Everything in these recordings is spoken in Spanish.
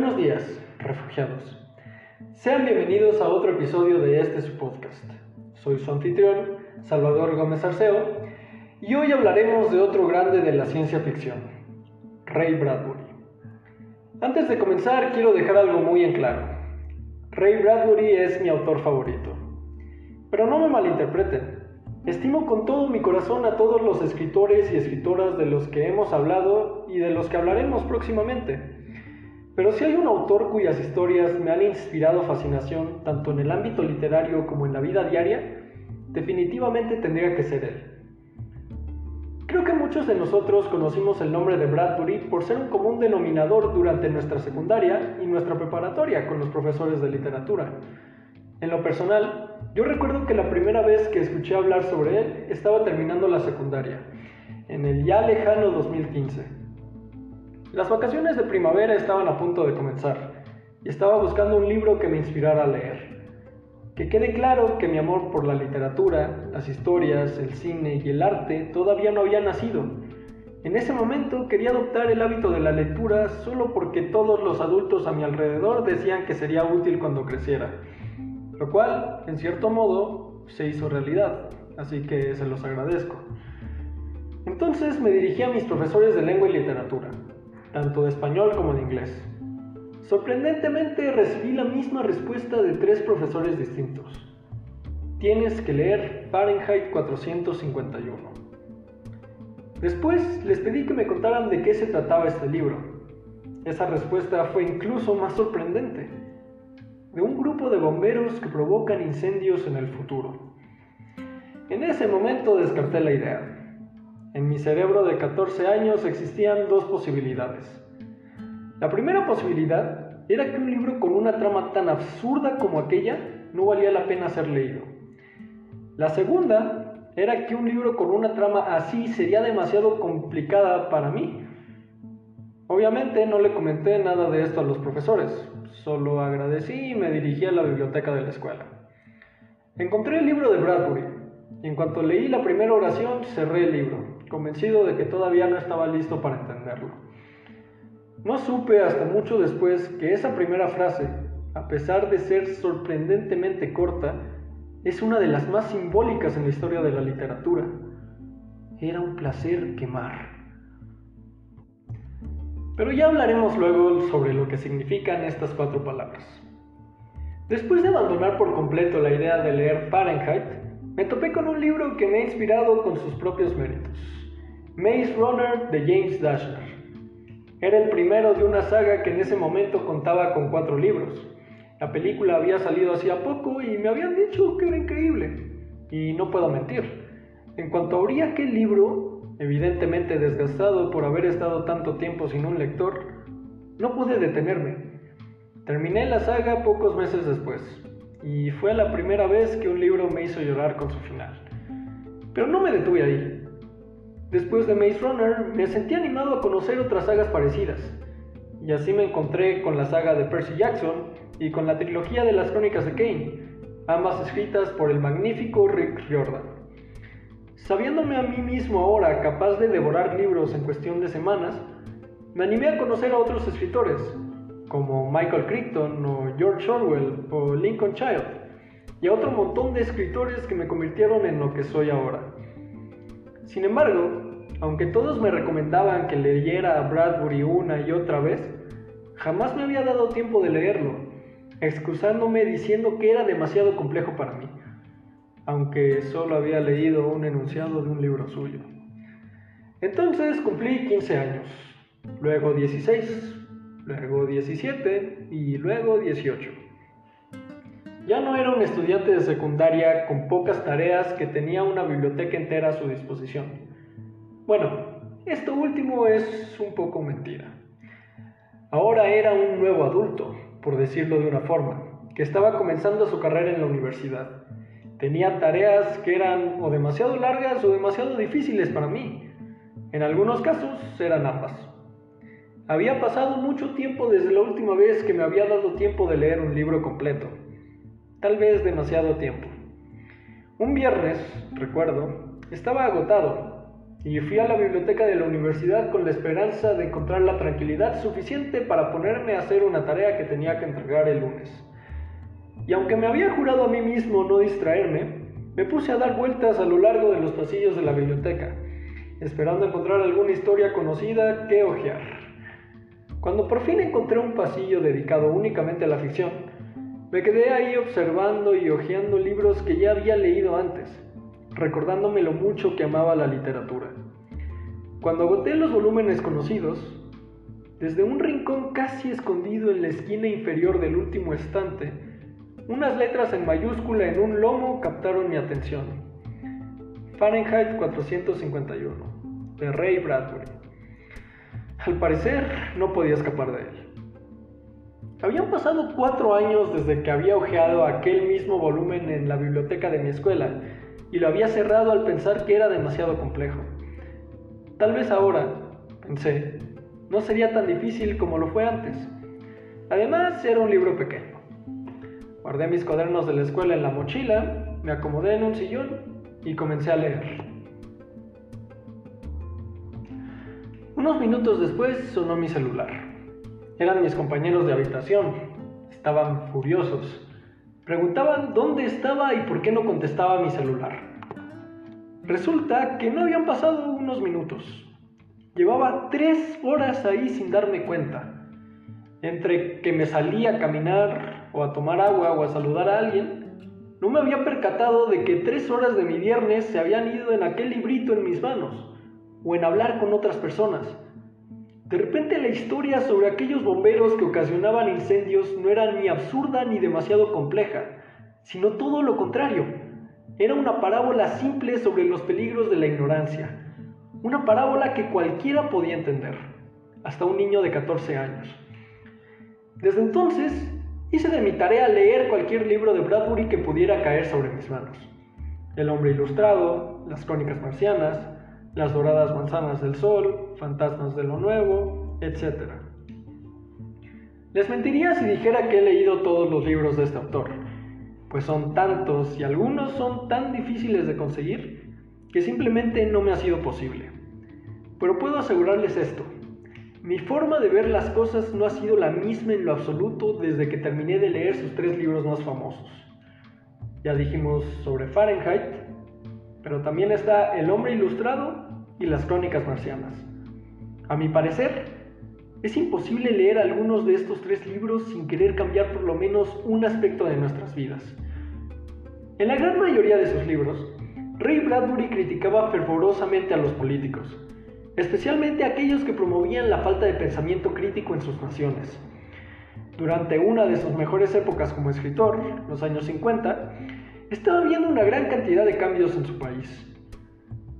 Buenos días, refugiados. Sean bienvenidos a otro episodio de este su podcast. Soy su anfitrión, Salvador Gómez Arceo, y hoy hablaremos de otro grande de la ciencia ficción, Ray Bradbury. Antes de comenzar, quiero dejar algo muy en claro. Ray Bradbury es mi autor favorito. Pero no me malinterpreten. Estimo con todo mi corazón a todos los escritores y escritoras de los que hemos hablado y de los que hablaremos próximamente. Pero si hay un autor cuyas historias me han inspirado fascinación tanto en el ámbito literario como en la vida diaria, definitivamente tendría que ser él. Creo que muchos de nosotros conocimos el nombre de Bradbury por ser un común denominador durante nuestra secundaria y nuestra preparatoria con los profesores de literatura. En lo personal, yo recuerdo que la primera vez que escuché hablar sobre él estaba terminando la secundaria, en el ya lejano 2015. Las vacaciones de primavera estaban a punto de comenzar y estaba buscando un libro que me inspirara a leer. Que quede claro que mi amor por la literatura, las historias, el cine y el arte todavía no había nacido. En ese momento quería adoptar el hábito de la lectura solo porque todos los adultos a mi alrededor decían que sería útil cuando creciera. Lo cual, en cierto modo, se hizo realidad, así que se los agradezco. Entonces me dirigí a mis profesores de lengua y literatura tanto de español como de inglés. Sorprendentemente recibí la misma respuesta de tres profesores distintos. Tienes que leer Fahrenheit 451. Después les pedí que me contaran de qué se trataba este libro. Esa respuesta fue incluso más sorprendente. De un grupo de bomberos que provocan incendios en el futuro. En ese momento descarté la idea. En mi cerebro de 14 años existían dos posibilidades. La primera posibilidad era que un libro con una trama tan absurda como aquella no valía la pena ser leído. La segunda era que un libro con una trama así sería demasiado complicada para mí. Obviamente no le comenté nada de esto a los profesores, solo agradecí y me dirigí a la biblioteca de la escuela. Encontré el libro de Bradbury y en cuanto leí la primera oración cerré el libro convencido de que todavía no estaba listo para entenderlo. No supe hasta mucho después que esa primera frase, a pesar de ser sorprendentemente corta, es una de las más simbólicas en la historia de la literatura. Era un placer quemar. Pero ya hablaremos luego sobre lo que significan estas cuatro palabras. Después de abandonar por completo la idea de leer Fahrenheit, me topé con un libro que me ha inspirado con sus propios méritos. Maze Runner de James Dashner. Era el primero de una saga que en ese momento contaba con cuatro libros. La película había salido hacía poco y me habían dicho que era increíble. Y no puedo mentir. En cuanto abrí aquel libro, evidentemente desgastado por haber estado tanto tiempo sin un lector, no pude detenerme. Terminé la saga pocos meses después, y fue la primera vez que un libro me hizo llorar con su final. Pero no me detuve ahí. Después de Maze Runner, me sentí animado a conocer otras sagas parecidas, y así me encontré con la saga de Percy Jackson y con la trilogía de las crónicas de Kane, ambas escritas por el magnífico Rick Riordan. Sabiéndome a mí mismo ahora capaz de devorar libros en cuestión de semanas, me animé a conocer a otros escritores, como Michael Crichton o George Orwell o Lincoln Child, y a otro montón de escritores que me convirtieron en lo que soy ahora. Sin embargo, aunque todos me recomendaban que leyera a Bradbury una y otra vez, jamás me había dado tiempo de leerlo, excusándome diciendo que era demasiado complejo para mí, aunque solo había leído un enunciado de un libro suyo. Entonces cumplí 15 años, luego 16, luego 17 y luego 18. Ya no era un estudiante de secundaria con pocas tareas que tenía una biblioteca entera a su disposición. Bueno, esto último es un poco mentira. Ahora era un nuevo adulto, por decirlo de una forma, que estaba comenzando su carrera en la universidad. Tenía tareas que eran o demasiado largas o demasiado difíciles para mí. En algunos casos eran ambas. Había pasado mucho tiempo desde la última vez que me había dado tiempo de leer un libro completo tal vez demasiado tiempo. Un viernes, recuerdo, estaba agotado y fui a la biblioteca de la universidad con la esperanza de encontrar la tranquilidad suficiente para ponerme a hacer una tarea que tenía que entregar el lunes. Y aunque me había jurado a mí mismo no distraerme, me puse a dar vueltas a lo largo de los pasillos de la biblioteca, esperando encontrar alguna historia conocida que hojear. Cuando por fin encontré un pasillo dedicado únicamente a la ficción, me quedé ahí observando y hojeando libros que ya había leído antes recordándome lo mucho que amaba la literatura. Cuando agoté los volúmenes conocidos, desde un rincón casi escondido en la esquina inferior del último estante, unas letras en mayúscula en un lomo captaron mi atención. Fahrenheit 451, de Ray Bradbury. Al parecer, no podía escapar de él. Habían pasado cuatro años desde que había hojeado aquel mismo volumen en la biblioteca de mi escuela y lo había cerrado al pensar que era demasiado complejo. Tal vez ahora, pensé, no sería tan difícil como lo fue antes. Además, era un libro pequeño. Guardé mis cuadernos de la escuela en la mochila, me acomodé en un sillón y comencé a leer. Unos minutos después sonó mi celular. Eran mis compañeros de habitación. Estaban furiosos. Preguntaban dónde estaba y por qué no contestaba mi celular. Resulta que no habían pasado unos minutos. Llevaba tres horas ahí sin darme cuenta. Entre que me salía a caminar o a tomar agua o a saludar a alguien, no me había percatado de que tres horas de mi viernes se habían ido en aquel librito en mis manos o en hablar con otras personas. De repente la historia sobre aquellos bomberos que ocasionaban incendios no era ni absurda ni demasiado compleja, sino todo lo contrario. Era una parábola simple sobre los peligros de la ignorancia. Una parábola que cualquiera podía entender, hasta un niño de 14 años. Desde entonces, hice de mi tarea leer cualquier libro de Bradbury que pudiera caer sobre mis manos. El hombre ilustrado, las crónicas marcianas, las doradas manzanas del sol, fantasmas de lo nuevo, etc. Les mentiría si dijera que he leído todos los libros de este autor, pues son tantos y algunos son tan difíciles de conseguir que simplemente no me ha sido posible. Pero puedo asegurarles esto, mi forma de ver las cosas no ha sido la misma en lo absoluto desde que terminé de leer sus tres libros más famosos. Ya dijimos sobre Fahrenheit, pero también está El hombre ilustrado y las crónicas marcianas. A mi parecer, es imposible leer algunos de estos tres libros sin querer cambiar por lo menos un aspecto de nuestras vidas. En la gran mayoría de sus libros, Ray Bradbury criticaba fervorosamente a los políticos, especialmente a aquellos que promovían la falta de pensamiento crítico en sus naciones. Durante una de sus mejores épocas como escritor, los años 50, estaba viendo una gran cantidad de cambios en su país.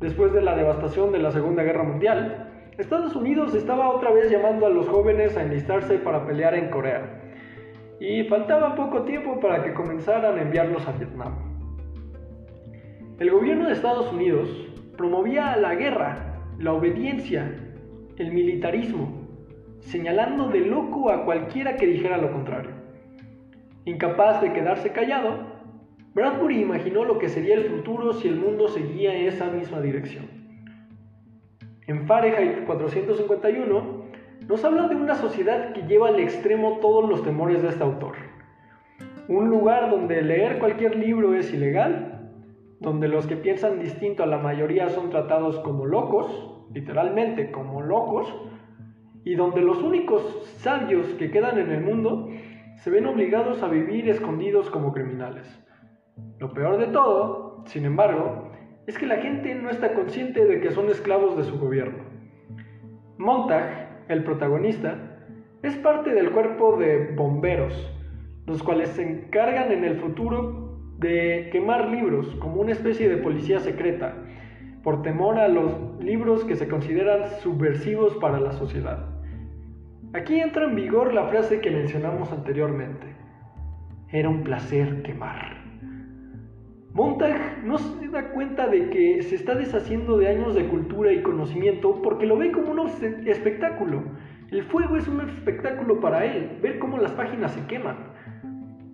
Después de la devastación de la Segunda Guerra Mundial, Estados Unidos estaba otra vez llamando a los jóvenes a enlistarse para pelear en Corea. Y faltaba poco tiempo para que comenzaran a enviarlos a Vietnam. El gobierno de Estados Unidos promovía la guerra, la obediencia, el militarismo, señalando de loco a cualquiera que dijera lo contrario. Incapaz de quedarse callado, Bradbury imaginó lo que sería el futuro si el mundo seguía esa misma dirección. En Fahrenheit 451 nos habla de una sociedad que lleva al extremo todos los temores de este autor. Un lugar donde leer cualquier libro es ilegal, donde los que piensan distinto a la mayoría son tratados como locos, literalmente como locos, y donde los únicos sabios que quedan en el mundo se ven obligados a vivir escondidos como criminales. Lo peor de todo, sin embargo, es que la gente no está consciente de que son esclavos de su gobierno. Montag, el protagonista, es parte del cuerpo de bomberos, los cuales se encargan en el futuro de quemar libros como una especie de policía secreta, por temor a los libros que se consideran subversivos para la sociedad. Aquí entra en vigor la frase que mencionamos anteriormente. Era un placer quemar. Montag no se da cuenta de que se está deshaciendo de años de cultura y conocimiento porque lo ve como un espectáculo. El fuego es un espectáculo para él, ver cómo las páginas se queman.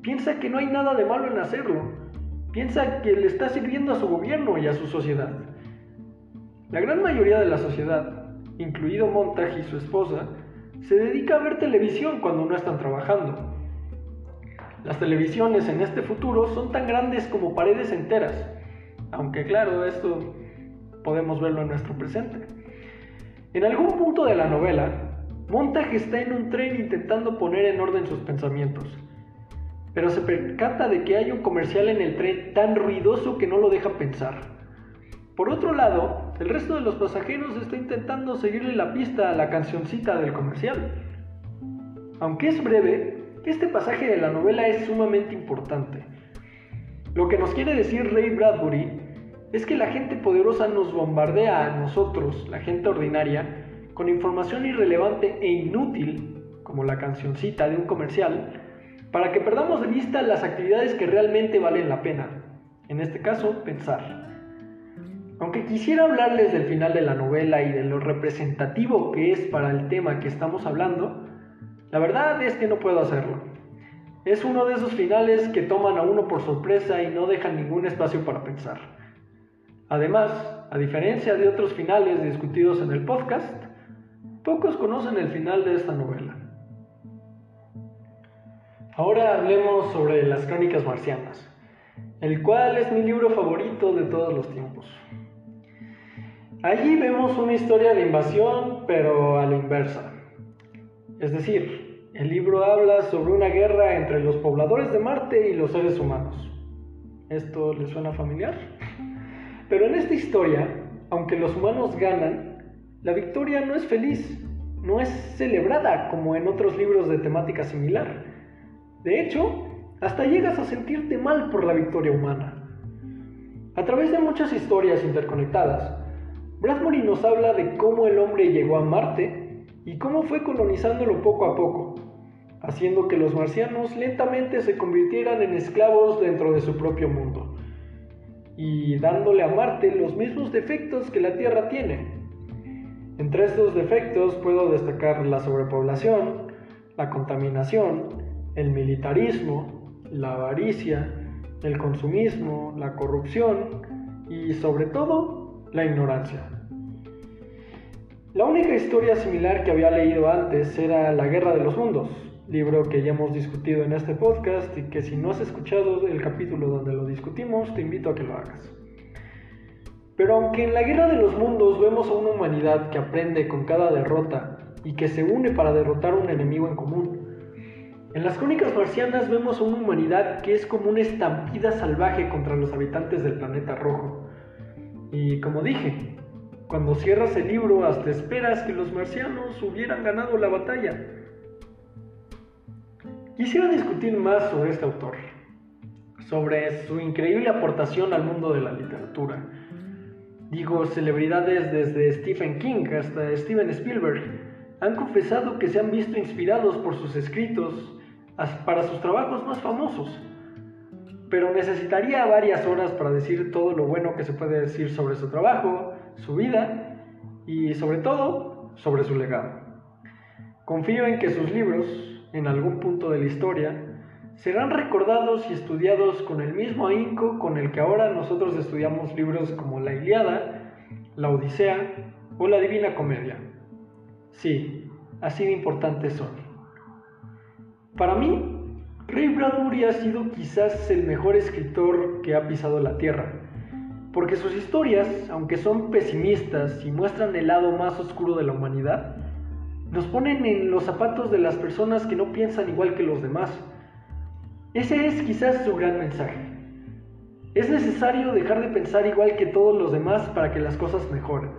Piensa que no hay nada de malo en hacerlo. Piensa que le está sirviendo a su gobierno y a su sociedad. La gran mayoría de la sociedad, incluido Montag y su esposa, se dedica a ver televisión cuando no están trabajando. Las televisiones en este futuro son tan grandes como paredes enteras, aunque claro, esto podemos verlo en nuestro presente. En algún punto de la novela, Montag está en un tren intentando poner en orden sus pensamientos, pero se percata de que hay un comercial en el tren tan ruidoso que no lo deja pensar. Por otro lado, el resto de los pasajeros está intentando seguirle la pista a la cancioncita del comercial. Aunque es breve, este pasaje de la novela es sumamente importante. Lo que nos quiere decir Ray Bradbury es que la gente poderosa nos bombardea a nosotros, la gente ordinaria, con información irrelevante e inútil, como la cancioncita de un comercial, para que perdamos de vista las actividades que realmente valen la pena, en este caso, pensar. Aunque quisiera hablarles del final de la novela y de lo representativo que es para el tema que estamos hablando, la verdad es que no puedo hacerlo. Es uno de esos finales que toman a uno por sorpresa y no dejan ningún espacio para pensar. Además, a diferencia de otros finales discutidos en el podcast, pocos conocen el final de esta novela. Ahora hablemos sobre las crónicas marcianas, el cual es mi libro favorito de todos los tiempos. Allí vemos una historia de invasión, pero a la inversa. Es decir, el libro habla sobre una guerra entre los pobladores de Marte y los seres humanos. ¿Esto les suena familiar? Pero en esta historia, aunque los humanos ganan, la victoria no es feliz, no es celebrada como en otros libros de temática similar. De hecho, hasta llegas a sentirte mal por la victoria humana. A través de muchas historias interconectadas, Bradbury nos habla de cómo el hombre llegó a Marte y cómo fue colonizándolo poco a poco, haciendo que los marcianos lentamente se convirtieran en esclavos dentro de su propio mundo y dándole a Marte los mismos defectos que la Tierra tiene. Entre estos defectos puedo destacar la sobrepoblación, la contaminación, el militarismo, la avaricia, el consumismo, la corrupción y sobre todo la ignorancia. La única historia similar que había leído antes era La Guerra de los Mundos, libro que ya hemos discutido en este podcast y que si no has escuchado el capítulo donde lo discutimos, te invito a que lo hagas. Pero aunque en la guerra de los mundos vemos a una humanidad que aprende con cada derrota y que se une para derrotar a un enemigo en común, en las crónicas marcianas vemos a una humanidad que es como una estampida salvaje contra los habitantes del planeta rojo. Y como dije, cuando cierras el libro hasta esperas que los marcianos hubieran ganado la batalla, Quisiera discutir más sobre este autor, sobre su increíble aportación al mundo de la literatura. Digo, celebridades desde Stephen King hasta Steven Spielberg han confesado que se han visto inspirados por sus escritos para sus trabajos más famosos. Pero necesitaría varias horas para decir todo lo bueno que se puede decir sobre su trabajo, su vida y sobre todo sobre su legado. Confío en que sus libros, en algún punto de la historia, serán recordados y estudiados con el mismo ahínco con el que ahora nosotros estudiamos libros como la Iliada, la Odisea o la Divina Comedia. Sí, así de importantes son. Para mí, Ray Bradbury ha sido quizás el mejor escritor que ha pisado la tierra, porque sus historias, aunque son pesimistas y muestran el lado más oscuro de la humanidad, nos ponen en los zapatos de las personas que no piensan igual que los demás. Ese es quizás su gran mensaje. Es necesario dejar de pensar igual que todos los demás para que las cosas mejoren.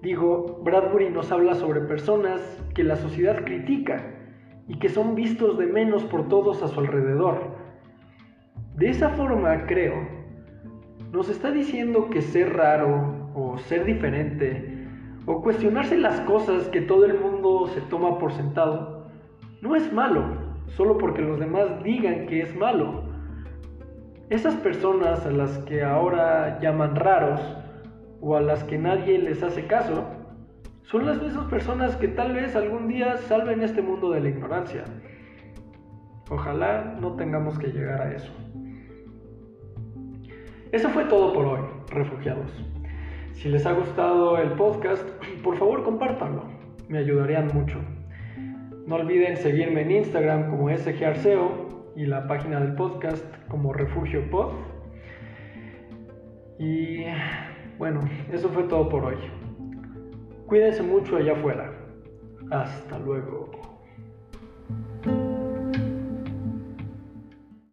Digo, Bradbury nos habla sobre personas que la sociedad critica y que son vistos de menos por todos a su alrededor. De esa forma, creo, nos está diciendo que ser raro o ser diferente o cuestionarse las cosas que todo el mundo se toma por sentado, no es malo, solo porque los demás digan que es malo. Esas personas a las que ahora llaman raros o a las que nadie les hace caso, son las mismas personas que tal vez algún día salven este mundo de la ignorancia. Ojalá no tengamos que llegar a eso. Eso fue todo por hoy, refugiados. Si les ha gustado el podcast, por favor compártanlo, me ayudarían mucho. No olviden seguirme en Instagram como SGArceo y la página del podcast como Refugio Pod. Y bueno, eso fue todo por hoy. Cuídense mucho allá afuera. Hasta luego.